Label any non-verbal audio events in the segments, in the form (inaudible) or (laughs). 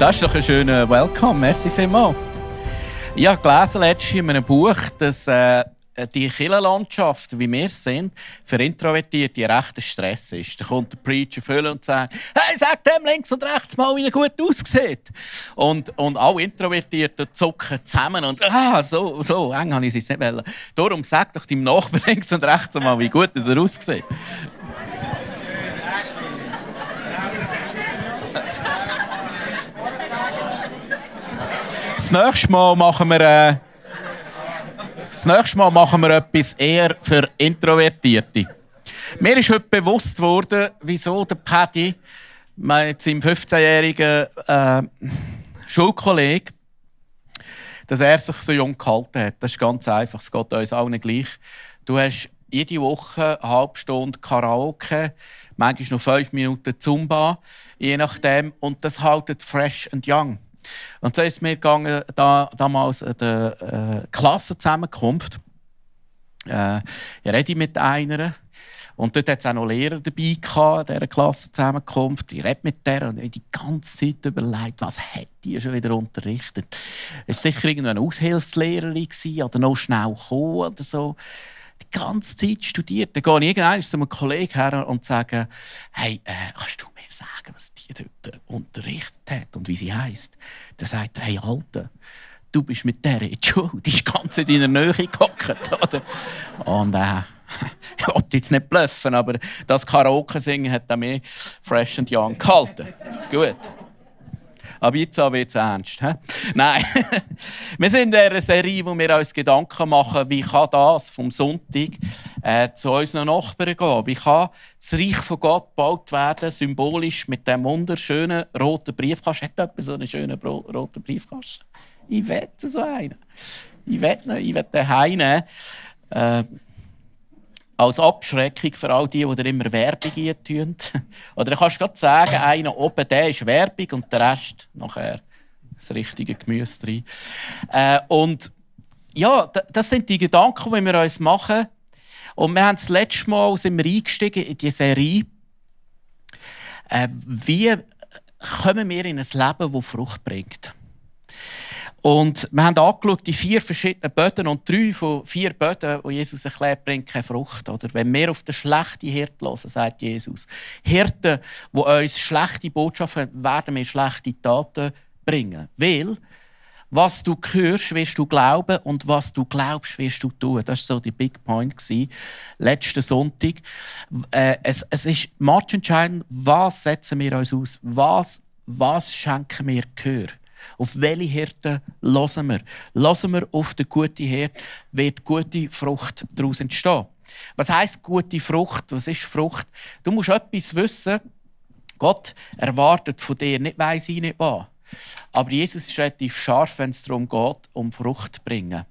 Das ist doch ein schöner Welcome. Merci vielmals. Ich habe gelesen letztens in einem Buch, dass äh, die Kirchenlandschaft, wie wir es sind, für Introvertierte rechter Stress ist. Da kommt der Preacher voll und sagt, hey, sag dem links und rechts mal, wie er gut aussieht. Und, und alle Introvertierten zucken zusammen und, ah, so, so eng habe ich es nicht wollen. Darum sag doch deinem Nachbarn (laughs) links und rechts mal, wie gut er aussieht. Das nächste Mal machen wir, äh, das nächste Mal machen wir etwas eher für Introvertierte. Mir ist heute bewusst worden, wieso der Paddy, mein seinem 15-jährigen äh, Schulkollege, dass er sich so jung gehalten hat. Das ist ganz einfach, es geht uns allen gleich. Du hast jede Woche eine halbe Stunde Karaoke, manchmal noch fünf Minuten Zumba, je nachdem. Und das haltet fresh and young. Und so ist es mir gegangen, da, damals an der äh, Klassenzusammenkunft. Äh, ich rede mit einer. Und dort hat es auch noch Lehrer dabei gehabt, dieser Klassenzusammenkunft. Ich rede mit der und ich die ganze Zeit überlegt, was hätte die schon wieder unterrichtet. Es war sicher irgendeine Aushilfslehrerin oder noch schnell gekommen oder so die ganze Zeit studiert. Dann gehe ich irgendwann zu einem Kollegen her und sage, hey, äh, kannst du mir sagen, was die dort unterrichtet hat und wie sie heisst? Dann sagt er, hey, Alter, du bist mit der in die Schule, die ist ganz in deiner Nähe gehockt, oder? Und äh, ich wollte jetzt nicht bluffen, aber das Karaoke-Singen hat mir fresh and young gehalten. Gut. Aber jetzt wird es ernst. He? Nein, (laughs) wir sind in einer Serie, wo wir uns Gedanken machen, wie kann das vom Sonntag äh, zu unseren Nachbarn gehen? Wie kann das Reich von Gott gebaut werden, symbolisch mit dem wunderschönen roten Briefkasten? Hat jemand so einen schönen roten Briefkasten? Ich wette so einen. Ich wette, ich wette heimnehmen. Äh, als Abschreckung für all die, die immer Werbung tun. (laughs) Oder du kannst gerade sagen, einer oben, der ist Werbung und der Rest nachher das richtige Gemüse rein. Äh, und ja, das sind die Gedanken, die wir uns machen. Und wir haben das letzte Mal sind wir eingestiegen in die Serie. Äh, wie kommen wir in ein Leben, das Frucht bringt? Und wir haben angeschaut, die vier verschiedenen Böden und drei von vier Böden, die Jesus erklärt, bringen keine Frucht. Oder? Wenn wir auf den schlechten Hirten hören, sagt Jesus, Hirten, die uns schlechte Botschaften werden wir schlechte Taten bringen. Weil, was du hörst, wirst du glauben und was du glaubst, wirst du tun. Das war so die Big Point letzten Sonntag. Äh, es, es ist entscheidend, was setzen wir uns aus? Was, was schenken wir Gehör? Auf welche Hirte hören wir? Hören wir auf den guten Hirt, wird gute Frucht daraus entstehen. Was heißt gute Frucht? Was ist Frucht? Du musst etwas wissen. Gott erwartet von dir nicht weiss ich nicht was. Aber Jesus ist relativ scharf, wenn es darum geht, um Frucht zu bringen.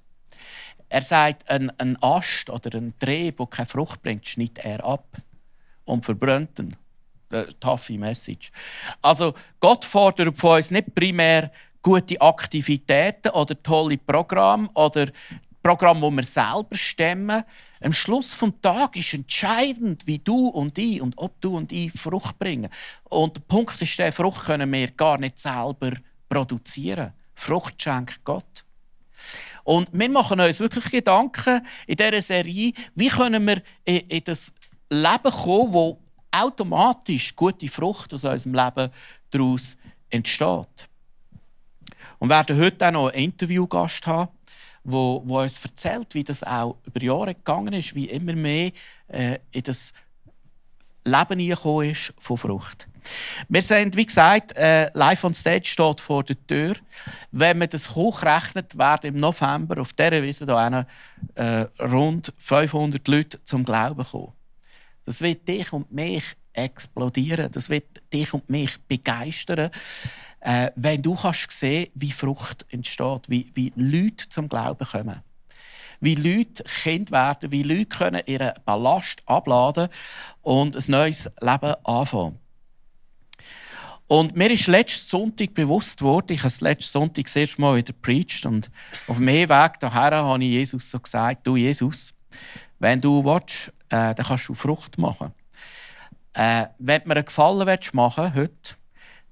Er sagt, ein, ein Ast oder ein Dreh, der keine Frucht bringt, schneidet er ab und verbrennt ihn. Taffe Message. Also, Gott fordert von uns nicht primär gute Aktivitäten oder tolle Programme oder Programme, wo wir selber stemmen. Am Schluss vom Tag ist entscheidend, wie du und ich und ob du und ich Frucht bringen. Und der Punkt ist der, Frucht können wir gar nicht selber produzieren. Frucht schenkt Gott. Und wir machen uns wirklich Gedanken in dieser Serie, wie können wir in das Leben kommen, wo automatisch gute Frucht aus unserem Leben daraus entsteht. Und werden heute auch noch einen Interviewgast haben, wo, wo uns erzählt, wie das auch über Jahre gegangen ist, wie immer mehr äh, in das Leben hineingekommen ist von Frucht. Wir sind, wie gesagt, äh, live on stage steht vor der Tür. Wenn man das hochrechnet, werden im November auf dieser Wiese da äh, rund 500 Leute zum Glauben kommen. Das wird dich und mich explodieren. Das wird dich und mich begeistern, äh, wenn du kannst sehen, wie Frucht entsteht, wie, wie Leute zum Glauben kommen wie Leute Kind werden, wie Leute können ihren Ballast abladen und ein neues Leben anfangen. Und mir ist letzten Sonntag bewusst worden, ich habe es letzten Sonntag das erste Mal wieder preached und auf dem Weg daher habe ich Jesus so gesagt, du Jesus, wenn du willst, äh, dann kannst du Frucht machen. Äh, wenn mir einen Gefallen willst machen heute,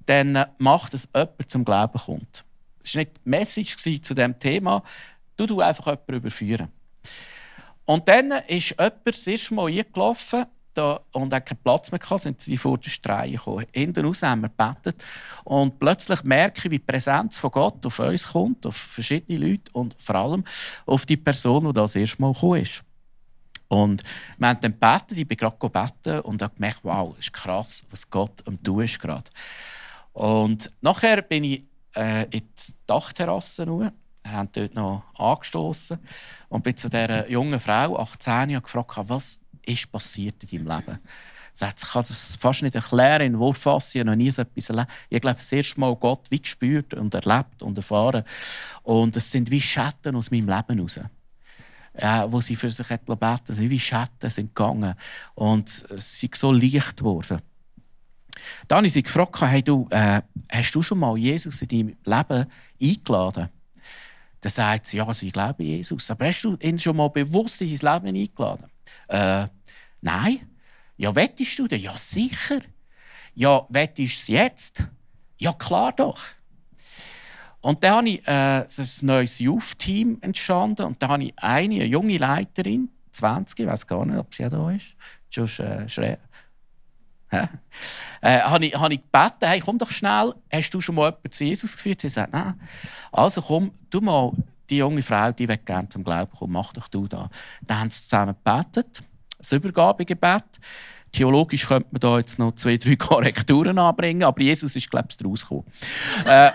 dann äh, mach, dass jemand zum Glauben kommt. Das war nicht die Message zu diesem Thema, Du du einfach jemanden überführen. Und dann ist jemand das erste Mal eingelaufen da, und hat keinen Platz mehr gehabt, sind sie vor der Streihe gekommen. Hinten raus haben wir gebetet. Und plötzlich merke ich, wie die Präsenz von Gott auf uns kommt, auf verschiedene Leute und vor allem auf die Person, die das erste Mal gekommen ist. Und wir haben dann gebetet, ich bin gerade gebeten und habe gemerkt, wow, das ist krass, was Gott am tun ist gerade. Und nachher bin ich äh, in die Dachterrasse haben dort noch angestoßen und bin zu dieser jungen Frau, 18 Jahre, gefragt, was ist passiert in deinem Leben? Sagt, ich kann das fast nicht erklären, in Wortfassung, ich noch nie so etwas erlebt. Ich glaube, das erste Mal Gott wie gespürt und erlebt und erfahren. Und es sind wie Schatten aus meinem Leben raus. Ja, wo sie für sich gebeten sind wie Schatten sind gegangen. Und es sind so leicht geworden. Dann habe ich sie gefragt, hey, du, äh, hast du schon mal Jesus in deinem Leben eingeladen? Dann sagt sie, ja, also ich glaube Jesus. Aber hast du ihn schon mal bewusst in dein Leben eingeladen? Äh, nein. Ja, wettest du denn? Ja, sicher. Ja, wettest du es jetzt? Ja, klar doch. Und dann habe ich äh, ein neues Youth-Team entstanden. Und da habe ich eine, eine junge Leiterin, 20, ich weiß gar nicht, ob sie da ist, Josh äh, Schre äh, habe ich, hab ich gebeten, hey, komm doch schnell, hast du schon mal jemanden zu Jesus geführt? Sie sagt, nein. Also komm, du mal, die junge Frau, die will gerne zum Glauben kommen, mach doch du da. Dann haben sie zusammen gebetet, das Übergabegebet. Theologisch könnte man da jetzt noch zwei, drei (laughs) Korrekturen anbringen, aber Jesus ist, glaube ich, rausgekommen. äh,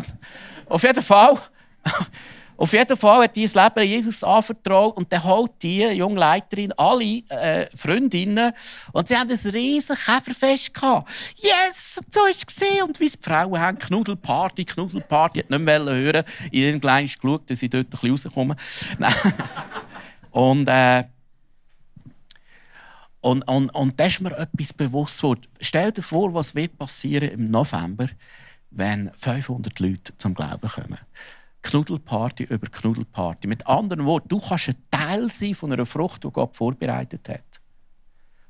(laughs) auf jeden Fall (laughs) auf jeden Fall hat dieses Leben Jesus anvertraut und dann holt die junge Leiterin alle äh, Freundinnen und sie haben ein riesen Käferfest gehabt. Yes, so ist es Und wie die Frauen haben, Knuddelparty, Knuddelparty, hat nicht mehr hören. Ich habe klein geschaut, dass sie dort ein bisschen rauskommen. und, äh, und, und, und da ist mir etwas bewusst geworden. Stell dir vor, was wird passieren im November, wenn 500 Leute zum Glauben kommen. Knuddelparty über Knuddelparty. Mit anderen Worten, du kannst ein Teil sein von einer Frucht, die Gott vorbereitet hat.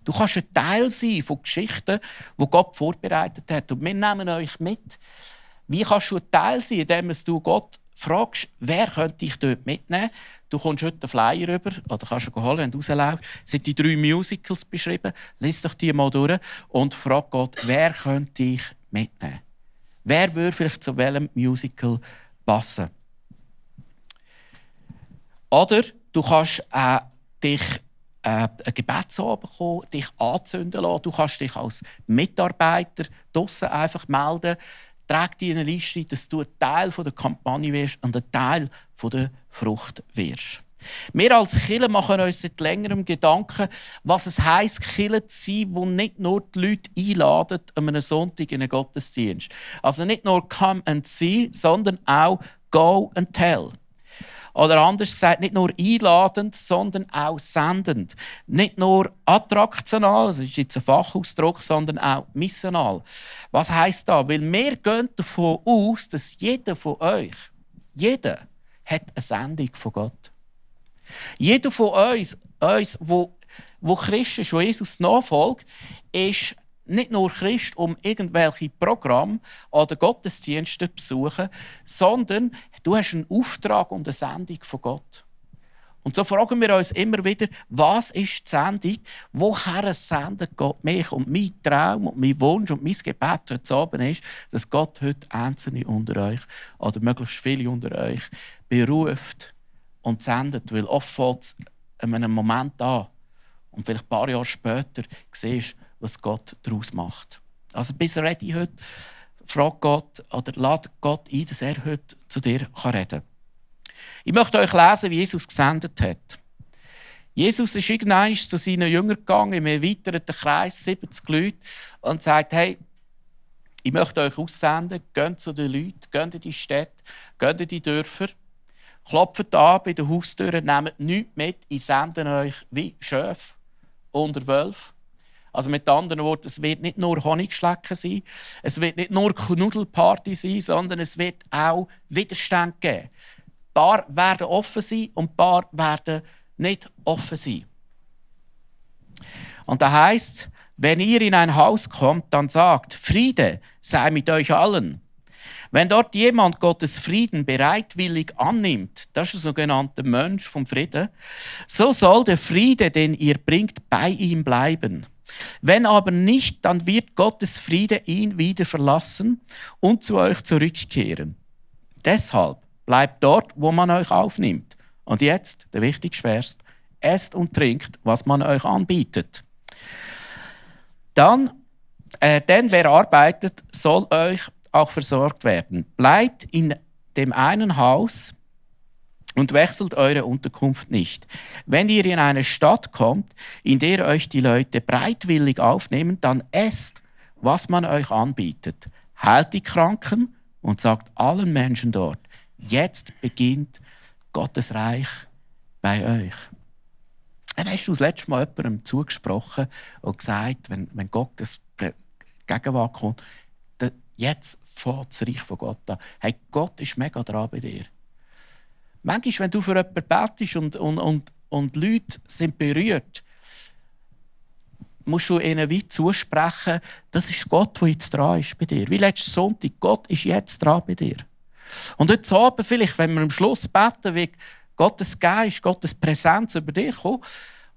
Du kannst ein Teil sein von Geschichten, die Gott vorbereitet hat. Und wir nehmen euch mit. Wie kannst du ein Teil sein, indem du Gott fragst, wer könnte dich dort mitnehmen? Du kommst heute einen Flyer rüber, oder kannst du holen, wenn du rausläufst. Es sind die drei Musicals beschrieben. Lies dich die mal durch und frag Gott, wer könnte dich mitnehmen? Wer würde vielleicht zu welchem Musical passen? Oder du kannst äh, dich äh, ein Gebetsabend bekommen, dich anzünden lassen. Du kannst dich als Mitarbeiter draussen einfach melden. Trag dir eine Liste, dass du ein Teil der Kampagne wirst und ein Teil der Frucht wirst. Wir als Killer machen uns seit längerem Gedanken, was es heisst, Killer zu sein, wo nicht nur die Leute einladen an einem Sonntag in einen Gottesdienst. Also nicht nur come and see, sondern auch go and tell. Oder anders gesagt, nicht nur einladend, sondern auch sendend. Nicht nur attraktional, das ist jetzt ein Fachausdruck, sondern auch missional. Was heißt da? Weil wir gehen davon aus, dass jeder von euch, jeder, hat eine Sendung von Gott. Jeder von uns, uns wo, wo Christ ist, Jesus nachfolgt, ist nicht nur Christ, um irgendwelche Programme oder Gottesdienste zu besuchen, sondern du hast einen Auftrag und eine Sendung von Gott. Und so fragen wir uns immer wieder, was ist die Sendung? Woher sendet Gott mich? Und mein Traum und mein Wunsch und mein Gebet heute Abend ist, dass Gott heute Einzelne unter euch oder möglichst viele unter euch beruft und sendet. Weil oft fällt es an einem Moment an und vielleicht ein paar Jahre später siehst du, was Gott daraus macht. Also bist du ready heute? Frag Gott oder lad Gott ein, dass er heute zu dir reden kann. Ich möchte euch lesen, wie Jesus gesendet hat. Jesus ist irgendwann zu seinen Jüngern gegangen, im erweiterten Kreis, 70 Leute, und sagt: Hey, ich möchte euch aussenden, geht zu den Leuten, geht in die Städte, geht in die Dörfer, klopft an bei den Haustüren, nehmt nichts mit, ich sende euch wie Schöf unter Wölfe. Also mit anderen Worten, es wird nicht nur Honigschlecken sein, es wird nicht nur Knudelparty sein, sondern es wird auch Widerstand geben. Ein paar werden offen sein und ein paar werden nicht offen sein. Und da heißt, wenn ihr in ein Haus kommt, dann sagt, Friede sei mit euch allen. Wenn dort jemand Gottes Frieden bereitwillig annimmt, das ist der sogenannte Mönch vom Frieden, so soll der Friede, den ihr bringt, bei ihm bleiben. Wenn aber nicht, dann wird Gottes Friede ihn wieder verlassen und zu euch zurückkehren. Deshalb Bleibt dort, wo man euch aufnimmt. Und jetzt, der wichtigste Vers, esst und trinkt, was man euch anbietet. Dann, äh, denn wer arbeitet, soll euch auch versorgt werden. Bleibt in dem einen Haus und wechselt eure Unterkunft nicht. Wenn ihr in eine Stadt kommt, in der euch die Leute breitwillig aufnehmen, dann esst, was man euch anbietet. Heilt die Kranken und sagt allen Menschen dort, Jetzt beginnt Gottes Reich bei euch. Dann hast du das letzte Mal jemandem zugesprochen und gesagt, wenn, wenn Gottes Gegenwart kommt, jetzt fährt das Reich von Gott an. Hey, Gott ist mega dran bei dir. Manchmal, wenn du für jemanden betest und, und, und, und Leute sind berührt, musst du ihnen wie zusprechen, das ist Gott, der jetzt dran ist bei dir. Wie letzten Sonntag, Gott ist jetzt dran bei dir. Und heute Abend vielleicht, wenn wir am Schluss beten, wie Gottes Geist, Gottes Präsenz über dich kommt,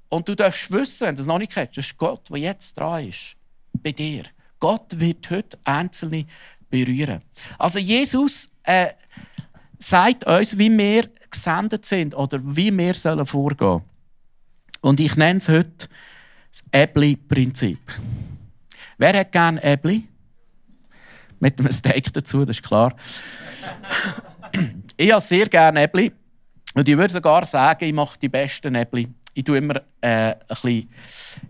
und du darfst wissen, wenn du es noch nicht kennst, das ist Gott, der jetzt dran ist, bei dir. Gott wird heute Einzelne berühren. Also Jesus äh, sagt uns, wie wir gesendet sind oder wie wir sollen vorgehen. Und ich nenne es heute das Äbli-Prinzip. Wer hat gerne Äbli? Mit einem Steak dazu, das ist klar ich habe sehr gerne Äppli. Und ich würde sogar sagen, ich mache die besten Äppli. Ich tue immer äh, ein bisschen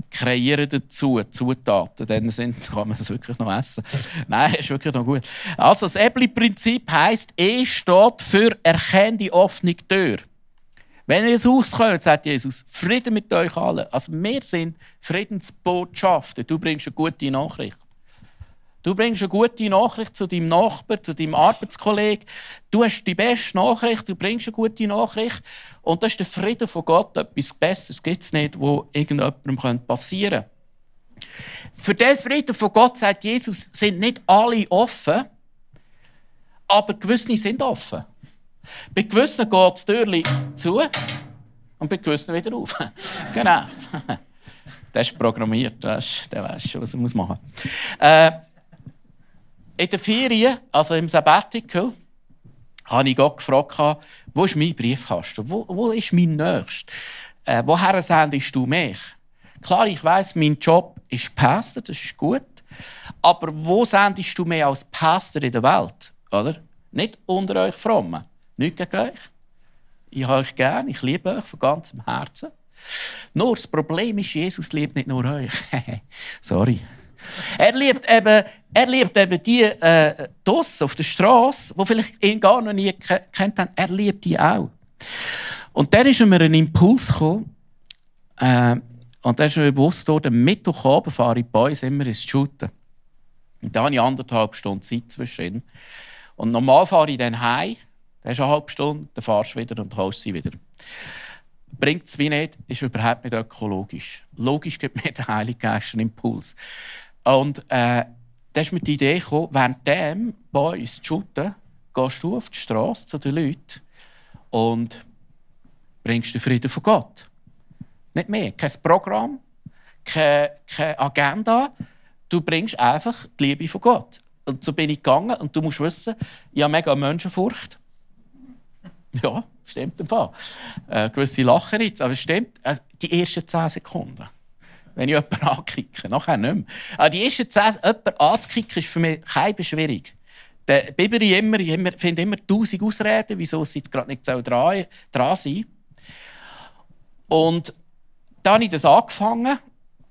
kreieren dazu, Zutaten. Dann sind, kann man das wirklich noch essen. (laughs) Nein, ist wirklich noch gut. Also das Äppli-Prinzip heisst, E steht für erkenne die offene Tür. Wenn ihr ins Haus kommt, sagt Jesus, Frieden mit euch allen. Also wir sind Friedensbotschafter. Du bringst eine gute Nachricht. Du bringst eine gute Nachricht zu deinem Nachbar, zu deinem Arbeitskollegen. Du hast die beste Nachricht, du bringst eine gute Nachricht. Und das ist der Frieden von Gott. Etwas Besseres gibt es nicht, wo irgendjemandem passieren könnte. Für den Frieden von Gott, sagt Jesus, sind nicht alle offen, aber gewisse sind offen. Bei gewissen geht das Türchen zu und bei gewissen wieder auf. (laughs) genau. (laughs) Das ist programmiert, der weiß schon, was er machen muss. Äh, in der Ferien, also im Sabbatical, habe ich Gott gefragt, wo ist mein Briefkasten? Wo, wo ist mein Nächster? Äh, woher sendest du mich? Klar, ich weiß, mein Job ist Pastor, das ist gut. Aber wo sendest du mich als Pastor in der Welt? Oder? Nicht unter euch Frommen. Nicht gegen euch. Ich habe euch gern, ich liebe euch von ganzem Herzen. Nur das Problem ist, Jesus liebt nicht nur euch. (laughs) Sorry. Er liebt eben, er liebt eben die äh, auf der Straße, die vielleicht ihn gar noch nie kennt haben. Er liebt die auch. Und dann ist mir ein Impuls gekommen, äh, und dann ist mir bewusst worden, Mittwochabend fahre ich bei uns immer ins Shooten. Und dann habe ich anderthalb Stunden Zeit zwischen. Und normal fahre ich dann heim, dann du eine halbe Stunde, dann fahrst du wieder und holst sie wieder. Bringt es wie nicht, ist überhaupt nicht ökologisch. Logisch gibt mir (laughs) der Heilige Geist einen Impuls. Und äh, da ist mir die Idee gekommen, während dem bei uns zu shooten, gehst du auf die Straße zu den Leuten und bringst den Frieden von Gott. Nicht mehr. Kein Programm, keine, keine Agenda. Du bringst einfach die Liebe von Gott. Und so bin ich gegangen. Und du musst wissen, ich habe mega Menschenfurcht. (laughs) Ja, stimmt im Fall. Äh, gewisse lachen jetzt, aber es stimmt. Also, die ersten zehn Sekunden. Wenn ich jemanden (laughs) ankicke, nachher nicht mehr. Aber die ersten zehn, jemanden anzukicken, ist für mich keine Schwierig. Der Biberi immer, ich finde immer tausend Ausreden, wieso sie jetzt gerade nicht dran, dran sein Und dann habe ich das angefangen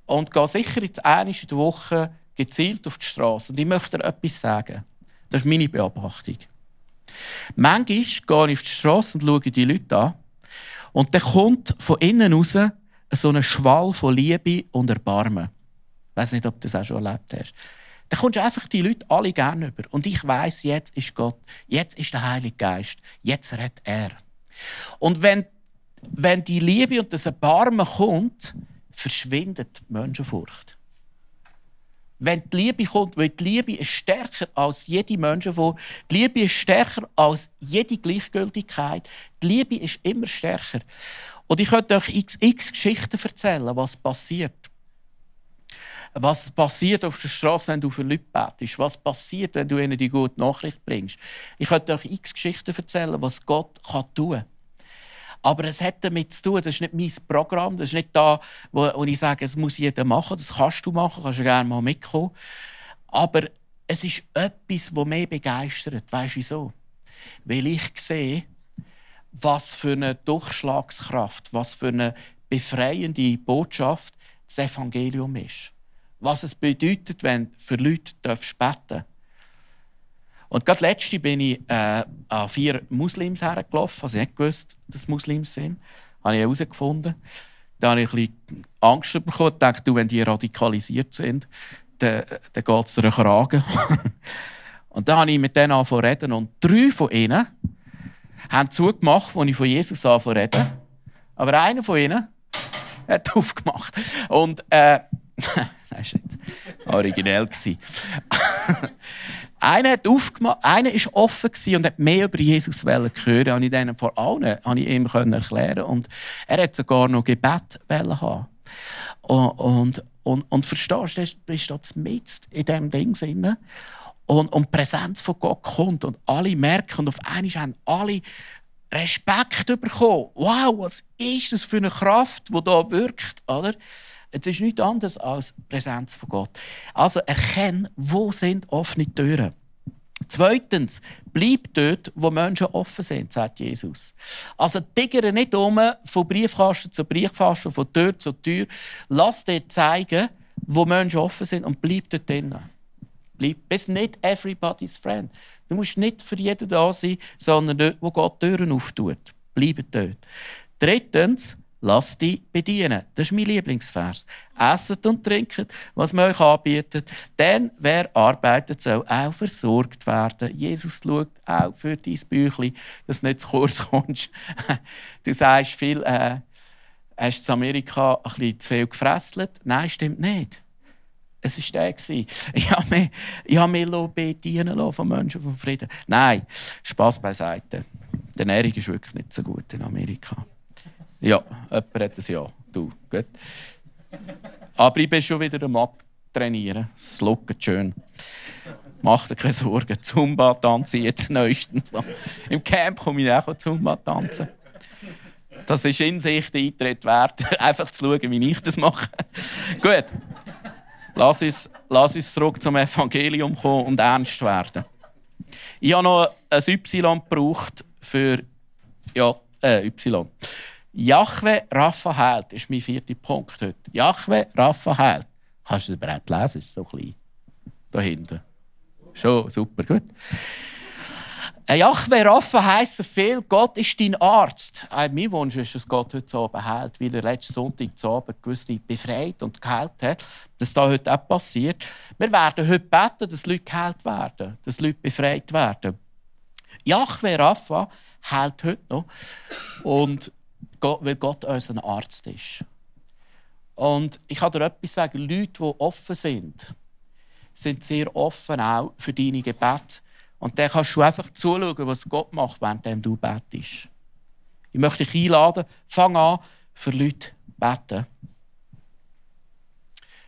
und gehe sicher jetzt einmal in der Woche gezielt auf die Straße. Und ich möchte dir etwas sagen. Das ist meine Beobachtung. Manchmal gehe ich auf die Straße und schaue die Leute an. Und dann kommt von innen raus so ein Schwall von Liebe und Erbarmen. Ich weiß nicht, ob du das auch schon erlebt hast. Dann kommst du einfach die Leute alle gerne über. Und ich weiß, jetzt ist Gott, jetzt ist der Heilige Geist, jetzt redet er. Und wenn, wenn die Liebe und das Erbarmen kommt, verschwindet die Menschenfurcht. Wenn die Liebe kommt, weil die Liebe ist stärker als jede Menschenfurcht, die Liebe ist stärker als jede Gleichgültigkeit, die Liebe ist immer stärker. Und ich könnte euch x, x Geschichten erzählen, was passiert. Was passiert auf der Straße, wenn du für Leute betest? Was passiert, wenn du ihnen die gute Nachricht bringst? Ich könnte euch x Geschichten erzählen, was Gott tun kann. Aber es hat damit zu tun, das ist nicht mein Programm, das ist nicht da, wo, wo ich sage, es muss jeder machen, das kannst du machen, kannst du gerne mal mitkommen. Aber es ist etwas, das mich begeistert. Weißt du wieso? Weil ich sehe, was für eine Durchschlagskraft, was für eine befreiende Botschaft das Evangelium ist. Was es bedeutet, wenn für Leute beten dürfen. Und gerade letzte bin ich äh, an vier Muslims hergelaufen. Also ich nicht gewusst, dass Muslims sind. Das habe ich herausgefunden. Da habe ich ein bisschen Angst bekommen. Ich dachte, wenn die radikalisiert sind, dann, dann geht es den Kragen. (laughs) und dann habe ich mit denen angefangen zu reden. Und drei von ihnen haben zugemacht, als ich von Jesus angefangen reden. Aber einer von ihnen hat (laughs) aufgemacht. Und äh, (laughs) das war originell. Einer hat aufgemacht, einer ist offen und hat mehr über Jesus hören. Habe ich denen vor allen habe ich ihm erklären und er hat sogar noch Gebet haben. Und, und, und, und verstehst du, bist du mit in diesem Ding drin. Und, und die Präsenz von Gott kommt und alle merken und auf einmal haben alle Respekt bekommen. Wow, was ist das für eine Kraft, die da wirkt, oder? Es ist nichts anderes als Präsenz von Gott. Also erkenne, wo sind offene Türen. Zweitens, bleib dort, wo Menschen offen sind, sagt Jesus. Also tigere nicht um von Briefkasten zu Briefkasten, von Tür zu Tür. Lass dir zeigen, wo Menschen offen sind und bleib dort drinnen. Bleib, bist nicht everybody's friend. Du musst nicht für jeden da sein, sondern dort, wo Gott Türen auftut. Bleib dort. Drittens, Lasst dich bedienen. Das ist mein Lieblingsvers. Esset und trinket, was man euch anbietet. Denn wer arbeitet, soll auch versorgt werden. Jesus schaut auch für dein Büchlein, dass du nicht zu kurz kommst. (laughs) Du sagst viel, äh, hast in Amerika ein bisschen zu viel gefresselt? Nein, stimmt nicht. Es war der. Ich habe mich, ich mich bedienen von Menschen vom Frieden. Nein, Spass beiseite. Die Ernährung ist wirklich nicht so gut in Amerika. Ja, jemand hat ein Ja. Du, gut. Aber ich bin schon wieder am Abtrainieren. Es schaut schön. Mach dir keine Sorgen. Zumba tanzen jetzt neuestens. Im Camp komme ich auch Zumba tanzen. Das ist in sich der Eintritt wert, (laughs) einfach zu schauen, wie ich das mache. Gut. Lass uns, lass uns zurück zum Evangelium kommen und ernst werden. Ich habe noch ein Y gebraucht für ja, äh, Y. Jahwe Rapha heilt, ist mein vierter Punkt heute. Jahwe Rapha heilt. Kannst du das überhaupt lesen? Ist so klein. Da hinten. Schon, super, gut. Jahwe Rapha heisst so viel, Gott ist dein Arzt. Äh, mein Wunsch ist, dass Gott heute Abend heilt, weil er letzten Sonntag zu Abend gewisse befreit und geheilt hat. Dass das heute auch passiert. Wir werden heute beten, dass Leute geheilt werden, dass Leute befreit werden. Jahwe Rapha heilt heute noch. Und weil Gott unser Arzt ist. Und ich kann dir etwas sagen, Leute, die offen sind, sind sehr offen auch für deine Gebete. Und dann kannst du einfach zuschauen, was Gott macht, während du betest. Ich möchte dich einladen, fang an, für Leute zu beten.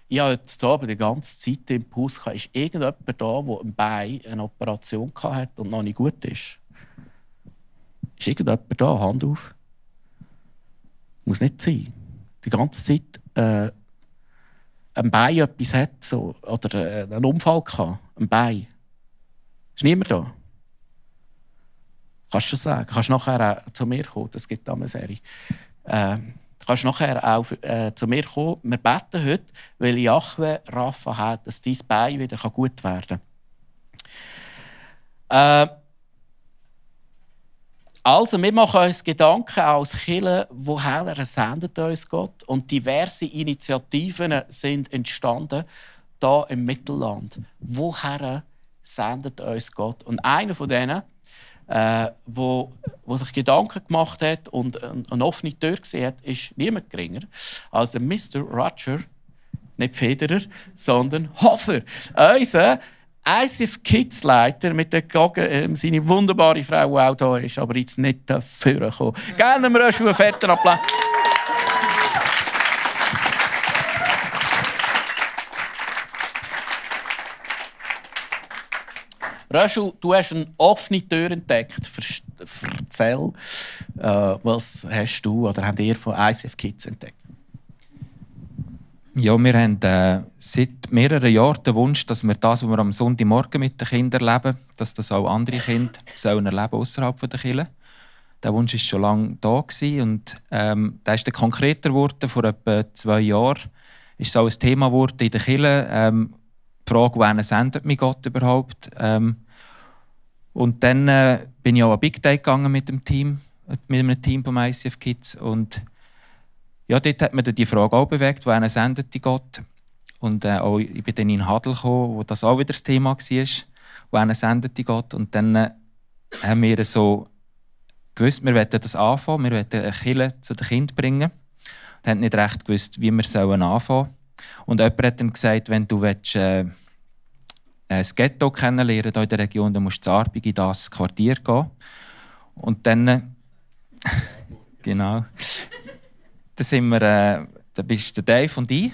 Ich habe heute Abend die ganze Zeit im Puls gehabt, ist irgendjemand da, der ein Bein eine Operation hat und noch nicht gut ist? Ist irgendjemand da? Hand auf. Muss nicht sein. Die ganze Zeit äh, ein Bein etwas hat so, oder äh, einen Unfall gehabt. Ein Bein. Ist niemand da? Kannst du sagen? Kannst nachher auch zu mir kommen? Das gibt eine Serie. Äh, kannst nachher auch äh, zu mir kommen. Wir beten heute, weil Jahwe Rafa hat, dass dein Bein wieder gut werden kann. Äh, also, wir machen uns Gedanken als Kirche, woher sendet uns Gott? Und diverse Initiativen sind entstanden, da im Mittelland. Woher sendet uns Gott? Und einer von denen, äh, wo, wo sich Gedanken gemacht hat und eine offene Tür gesehen hat, ist niemand geringer als der Mr. Roger, nicht Federer, sondern Hofer. Unser ICF Kids Leiter mit der Gage, äh, seine wunderbare Frau, die auch da ist, aber jetzt nicht dafür gekommen. Gerne wir euch einen fetten Applaus. Röschel, du hast eine offene Tür entdeckt. Erzähl, äh, was hast du oder habt ihr von ICF Kids entdeckt? Ja, wir haben äh, seit mehreren Jahren den Wunsch, dass wir das, was wir am Sonntagmorgen mit den Kindern erleben, dass das auch andere Kinder sollen erleben außerhalb der Kirche. Der Wunsch ist schon lange da gewesen und ähm, der ist dann konkreter geworden. Vor etwa zwei Jahren ist es auch ein Thema geworden in der Kirche. Ähm, die Frage, wen sendet mich Gott überhaupt? Ähm, und dann äh, bin ich auch an Big Day gegangen mit dem Team, mit einem Team vom ICF Kids und ja, dort hat man die Frage auch bewegt, wohin sendet die Gott? Und äh, auch, ich bin dann in Hadel gekommen, wo das auch wieder das Thema war, wohin sendet die Gott? Und dann äh, haben wir so gewusst, wir wollen das anfangen, wir wollen eine Kille zu den Kindern bringen. Wir haben nicht recht gewusst, wie wir sollen anfangen Und jemand hat dann gesagt, wenn du willst, äh, das Ghetto kennenlernen hier in der Region, dann musst du zu Arbig in das Quartier gehen. Und dann... (laughs) Genau dann sind wir, äh, da bist der Dave und ich,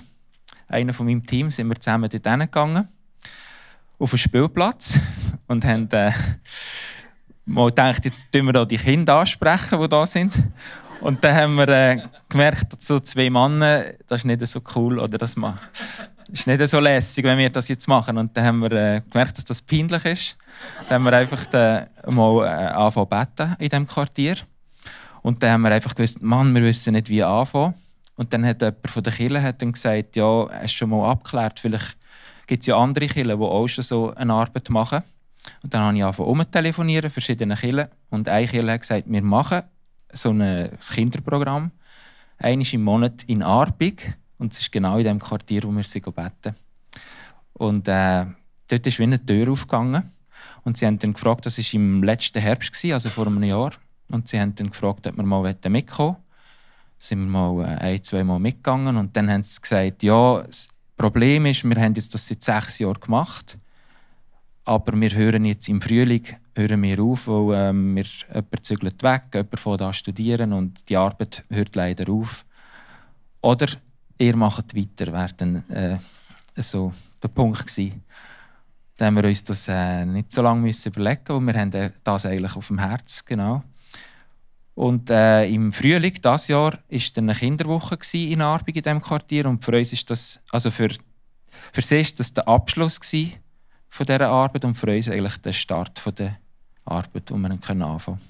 einer von meinem Team, sind wir zusammen dort gegangen auf den Spielplatz und haben äh, mal gedacht, jetzt tun wir da die Kinder ansprechen, die da sind. Und dann haben wir äh, gemerkt, dass so zwei Männer, das ist nicht so cool oder das ist nicht so lässig, wenn wir das jetzt machen. Und dann haben wir äh, gemerkt, dass das peinlich ist. Dann haben wir einfach äh, mal äh, angefangen beten in diesem Quartier. Und dann haben wir einfach gewusst, Mann, wir wissen nicht, wie anfangen. Und dann hat jemand von der Kirche hat dann gesagt, ja, hast du schon mal abgeklärt, vielleicht gibt es ja andere Kirchen, die auch schon so eine Arbeit machen. Und dann habe ich angefangen umzutelefonieren, verschiedene Kirchen. Und eine Kirche hat gesagt, wir machen so ein Kinderprogramm, einmal im Monat in Arbig. Und es ist genau in dem Quartier, wo wir sie beten. Und äh, dort ist wie eine Tür aufgegangen. Und sie haben dann gefragt, das war im letzten Herbst, also vor einem Jahr. Und sie haben dann gefragt, ob wir mal mitkommen wollen. Sind wir mal äh, ein, zwei Mal mitgegangen und dann haben sie gesagt, ja, das Problem ist, wir haben jetzt das seit sechs Jahren gemacht, aber wir hören jetzt im Frühling hören wir auf, weil ähm, wir, jemand zügelt weg, jemand fängt an studieren und die Arbeit hört leider auf. Oder ihr macht weiter, wäre dann äh, so der Punkt gewesen. Dann haben wir uns das äh, nicht so lange müssen überlegen, weil wir haben das eigentlich auf dem Herz, genau. Und äh, im Frühling dieses Jahr war eine Kinderwoche in Arbig in diesem Quartier. Und für uns ist das, also für, für sie ist das der Abschluss von dieser Arbeit und für uns eigentlich der Start von der Arbeit, wo wir können anfangen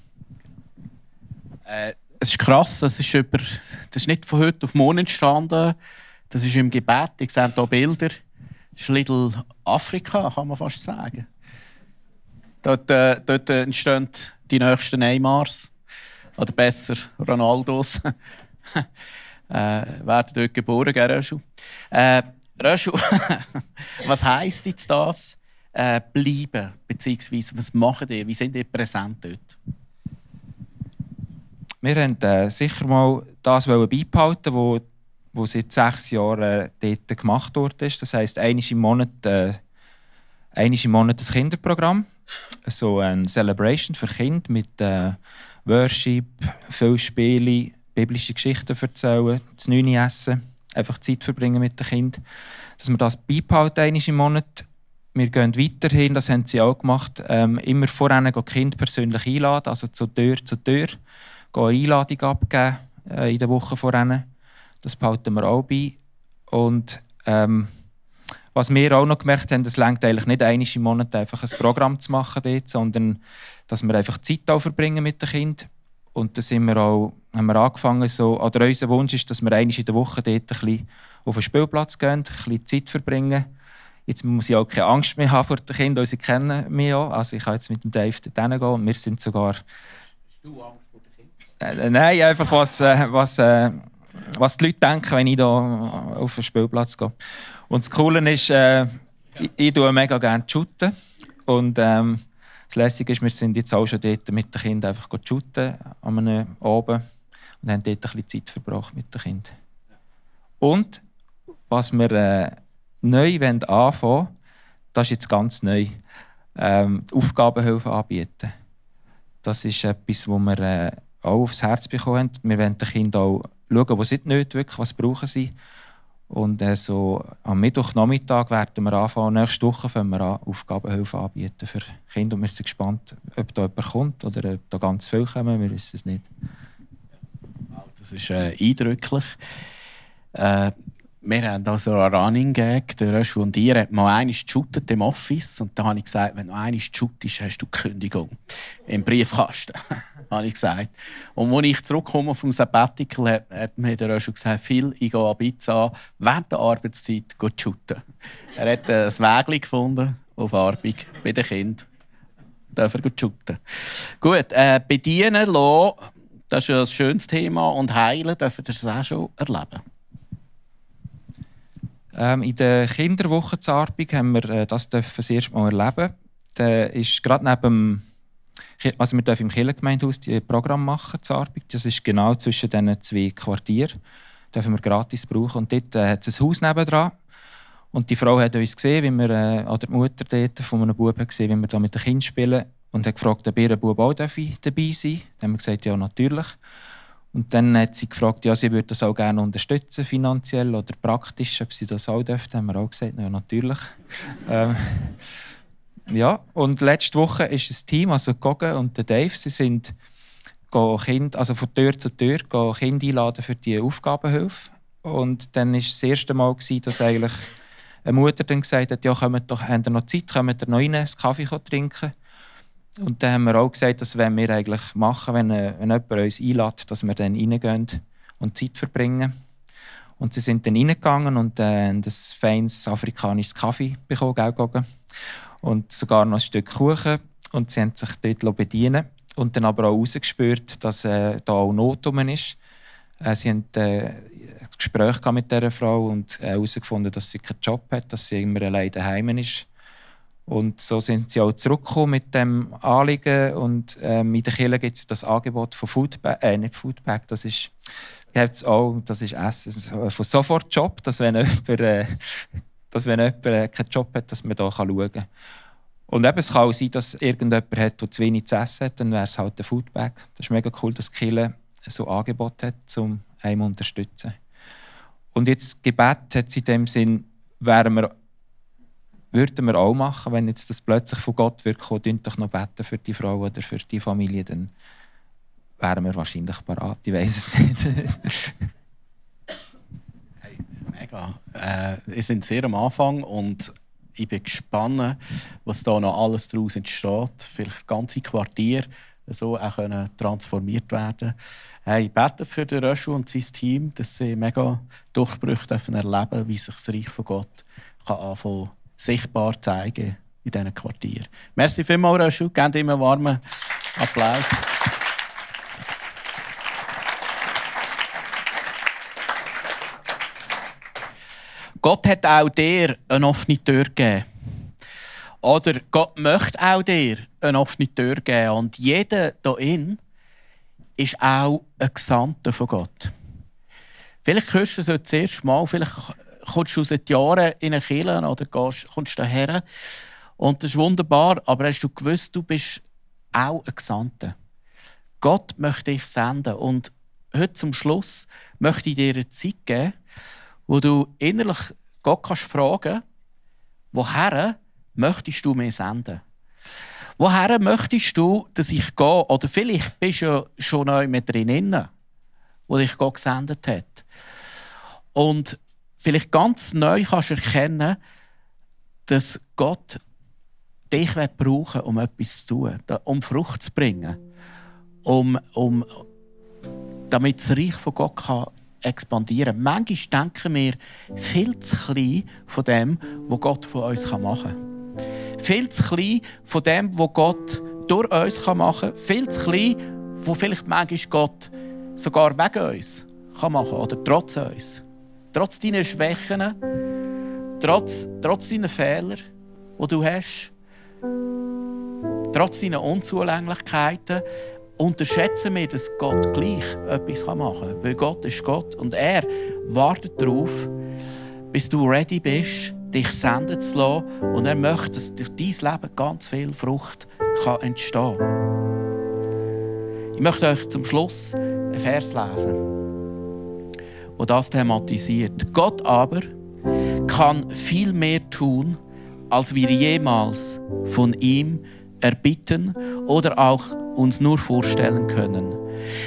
äh, Es ist krass, das ist, über, das ist nicht von heute auf morgen entstanden. Das ist im Gebet. Ich sehe hier Bilder. Das ist Little Afrika, kann man fast sagen. Dort, äh, dort entstehen die nächsten Neymars oder besser Ronaldos, (laughs) äh, werden dort geboren, gell, Röschel? Äh, Röschel, (laughs) was heisst jetzt das, äh, bleiben, beziehungsweise was machen die, wie sind die präsent dort? Wir haben äh, sicher mal das beibehalten, wo, wo seit sechs Jahren äh, dort gemacht wurde. Das heisst, einmal im Monat, äh, einmal im Monat das Kinderprogramm, so eine Celebration für Kinder mit äh, Worship, viele Spiele, biblische Geschichten erzählen, das Neune essen, einfach Zeit verbringen mit den Kindern. Dass wir das beibehalten einmal im Monat. Wir gehen weiterhin, das haben sie auch gemacht, ähm, immer voran die Kinder persönlich einladen, also zu Tür zu Tür, gehen eine Einladung abgeben äh, in der Woche voran. Das behalten wir auch bei. Und ähm, was wir auch noch gemerkt haben, es längt eigentlich nicht einmal im Monat einfach ein Programm zu machen dort, sondern dass wir einfach Zeit auch verbringen mit den Kindern. Und da sind wir auch, haben wir angefangen, so, oder unser Wunsch ist, dass wir einmal in der Woche dort ein bisschen auf den Spielplatz gehen, ein bisschen Zeit verbringen. Jetzt muss ich auch keine Angst mehr haben vor den Kindern, sie kennen mich auch. Also ich kann jetzt mit dem Dave dorthin gehen und wir sind sogar... Hast du Angst vor den Kindern? Äh, nein, einfach was, äh, was, äh, was die Leute denken, wenn ich da auf den Spielplatz gehe. Und das Coole ist, äh, ich, ich tue mega gerne shooten. Und ähm, das Lässige ist, wir sind jetzt auch schon dort mit den Kindern einfach shooten, an einem Abend. Und haben dort ein bisschen Zeit verbracht mit den Kindern. Und was wir äh, neu anfangen wollen, das ist jetzt ganz neu, ähm, Aufgabenhilfe anbieten. Das ist etwas, wo wir äh, auch aufs Herz bekommen haben. Wir wollen den Kindern auch schauen, was sie nicht wirklich, was brauchen sie. Und äh, so am Mittwochnachmittag werden wir anfangen, nächste Woche fangen wir an, Aufgabenhilfe anbieten für Kinder. Und wir sind gespannt, ob da jemand kommt oder ob da ganz viele kommen, wir wissen es nicht. Das ist äh, eindrücklich. Äh, wir haben da so einen Running Gag, der Röschel und ihr hat mal einmal geshootet im Office und da habe ich gesagt, wenn du einmal shootest, hast du Kündigung im Briefkasten, habe ich gesagt. Und als ich zurückkomme vom Sabbatical, hat, hat mir der Röschel gesagt, viel, ich gehe an Pizza während der Arbeitszeit shooten. Er hat ein Weg gefunden auf Arbeit bei den Kindern. Dürfen shooten. Gut, äh, bedienen lassen, das ist ja ein schönes Thema und heilen dürfen das auch schon erleben. Ähm, in der Kinderwoche zur Arbeit haben wir äh, das dürfen das erste Mal erleben. Da ist gerade neben also wir dürfen im Kirchengemeindehaus ein Programm machen zur Arbeit. Das ist genau zwischen diesen zwei Quartieren. Das dürfen wir gratis brauchen. Und dort äh, hat es ein Haus nebendran. Und die Frau hat uns gesehen, wie wir, äh, oder die Mutter dort von einem Buben gesehen, wie wir da mit den Kindern spielen. Und hat gefragt, ob ihr Bub auch dabei sein darf. Dann haben wir gesagt, ja, natürlich. Und dann hat sie gefragt, ja, sie würde das auch gerne unterstützen, finanziell oder praktisch, ob sie das auch dürfte. Haben wir auch gesagt, ja, natürlich. (laughs) ähm, ja, und letzte Woche ist ein Team, also Gogen und der Dave, sie sind kind, also von Tür zu Tür Kinder einladen für die Aufgabenhilfe. Und dann war das erste Mal, gewesen, dass eigentlich eine Mutter dann gesagt hat, ja, kommt doch, habt ihr noch Zeit, kommt ihr noch rein, einen Kaffee trinken. Und dann haben wir auch gesagt, das wollen wir eigentlich machen, wenn, äh, wenn jemand uns einlädt, dass wir dann reingehen und Zeit verbringen. Und sie sind dann reingegangen und äh, ein feines afrikanisches Kaffee bekommen, gell, Und sogar noch ein Stück Kuchen. Und sie haben sich dort bedienen Und dann aber auch herausgespürt, dass äh, da auch Not rum ist. Äh, sie haben äh, ein Gespräch mit dieser Frau und herausgefunden, äh, dass sie keinen Job hat, dass sie immer allein daheim ist und so sind sie auch zurückgekommen mit dem Anliegen. Und ähm, in der Kirche gibt es das Angebot von Foodbag, äh, nicht Foodbag, das ist, gibt's auch, das ist Essen von Sofortjob, dass wenn jemand, äh, dass wenn jemand äh, keinen Job hat, dass man da schauen kann. Und eben, es kann auch sein, dass irgendjemand hat, der zu wenig zu essen hat, dann wäre es halt ein Foodbag. Das ist mega cool, dass Kirche so Angebot hat, um einen zu unterstützen. Und jetzt Gebet hat in dem Sinn, wären wir würden wir auch machen, wenn jetzt das plötzlich von Gott wird kommen, doch noch beten für die Frau oder für die Familie, dann wären wir wahrscheinlich parat. Ich weiß es nicht. (laughs) mega. Äh, wir sind sehr am Anfang und ich bin gespannt, was da noch alles daraus entsteht. Vielleicht ganze Quartier so auch können transformiert werden. Hey, ich bete für den Röschel und sein Team, dass sie mega Durchbrüche erleben dürfen, wie sich das Reich von Gott kann anfangen sichtbar zeigen in diesen Quartieren. Merci vielmals, Röschel. Gebt ihm einen warmen Applaus. Gott hat auch dir eine offene Tür gegeben. Oder Gott möchte auch dir eine offene Tür geben. Und jeder hier ist auch ein Gesandter von Gott. Vielleicht hörst du es das erste Mal, vielleicht kommst du seit Jahren in eine Kirche oder gehst, kommst daher und das ist wunderbar, aber hast du gewusst, du bist auch ein Gesandter. Gott möchte dich senden. Und heute zum Schluss möchte ich dir eine Zeit geben, wo du innerlich Gott kannst fragen, woher möchtest du mir senden? Woher möchtest du, dass ich gehe? Oder vielleicht bist du ja schon neu mit drin, wo dich Gott gesendet hat. Und vielleicht ganz neu kannst du erkennen, dass Gott dich brauchen um etwas zu tun, um Frucht zu bringen, um, um, damit das Reich von Gott kann expandieren. Manchmal denken wir viel zu klein von dem, was Gott von uns machen kann. Viel zu klein von dem, was Gott durch uns machen kann. Viel zu klein, wo vielleicht manchmal Gott sogar wegen uns kann machen oder trotz uns. Trotz deiner Schwächen, trotz, trotz deiner Fehler, die du hast, trotz deiner Unzulänglichkeiten, unterschätzen wir, dass Gott gleich etwas machen kann. Weil Gott ist Gott und er wartet darauf, bis du ready bist, dich senden zu lassen. Und er möchte, dass durch dein Leben ganz viel Frucht kann entstehen kann. Ich möchte euch zum Schluss einen Vers lesen, der das thematisiert. Gott aber kann viel mehr tun, als wir jemals von ihm erbitten oder auch uns nur vorstellen können.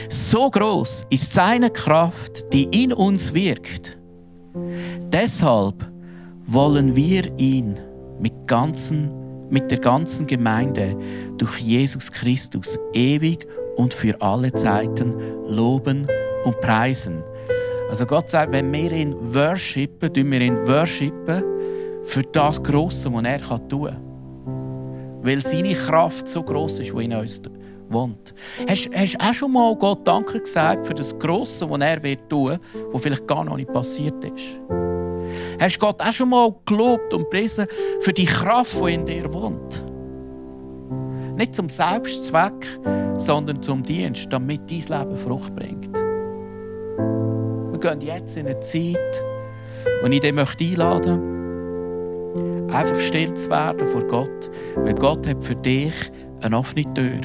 So groß ist seine Kraft, die in uns wirkt. Deshalb wollen wir ihn mit, ganzen, mit der ganzen Gemeinde durch Jesus Christus ewig und für alle Zeiten loben und preisen. Also Gott sagt, wenn wir ihn worshipen, tun wir ihn worshipen für das Grosse, was er tun kann weil seine Kraft so groß ist, die in uns wohnt. Hast du auch schon mal Gott Danke gesagt für das Grosse, was er wird tun, was vielleicht gar noch nicht passiert ist? Hast du Gott auch schon mal gelobt und gepriesen für die Kraft, die in dir wohnt? Nicht zum Selbstzweck, sondern zum Dienst, damit dein Leben Frucht bringt. Wir gehen jetzt in eine Zeit, wo ich dich einladen möchte, einfach still zu werden vor Gott. Weil Gott hat für dich eine offene Tür.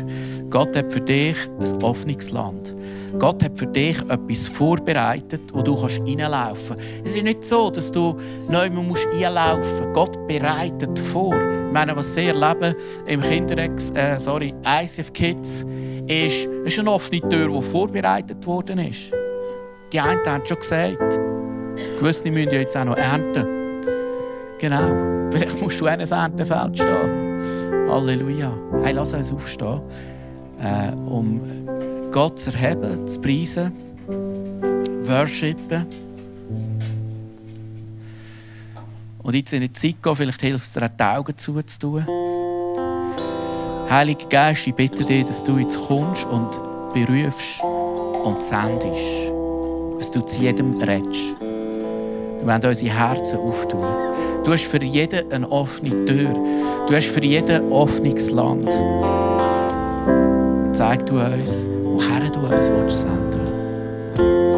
Gott hat für dich ein offenes Land. Gott hat für dich etwas vorbereitet, wo du reinlaufen kannst. Es ist nicht so, dass du neu musst einlaufen musst. Gott bereitet vor. Ich meine, was sie erleben im Kinderex, äh, sorry, ICF Kids, ist, ist eine offene Tür, die vorbereitet worden ist. Die einen haben schon gesagt, gewisse müssen ja jetzt auch noch ernten. Genau. Vielleicht (laughs) musst du an einem Erntenfeld stehen. Halleluja. Hey, lass uns aufstehen, äh, um Gott zu erheben, zu preisen, worshipen. Und jetzt in die Zeit gehen, vielleicht hilft es dir, die Augen zuzutun. Heiliger Geist, ich bitte dich, dass du jetzt kommst und berufst und sendest. Dass du zu jedem redest. Wir wollen unsere Herzen auftun. Du hast für jeden eine offene Tür. Du hast für jeden ein offenes Land. Zeig du uns, woher du uns senden willst.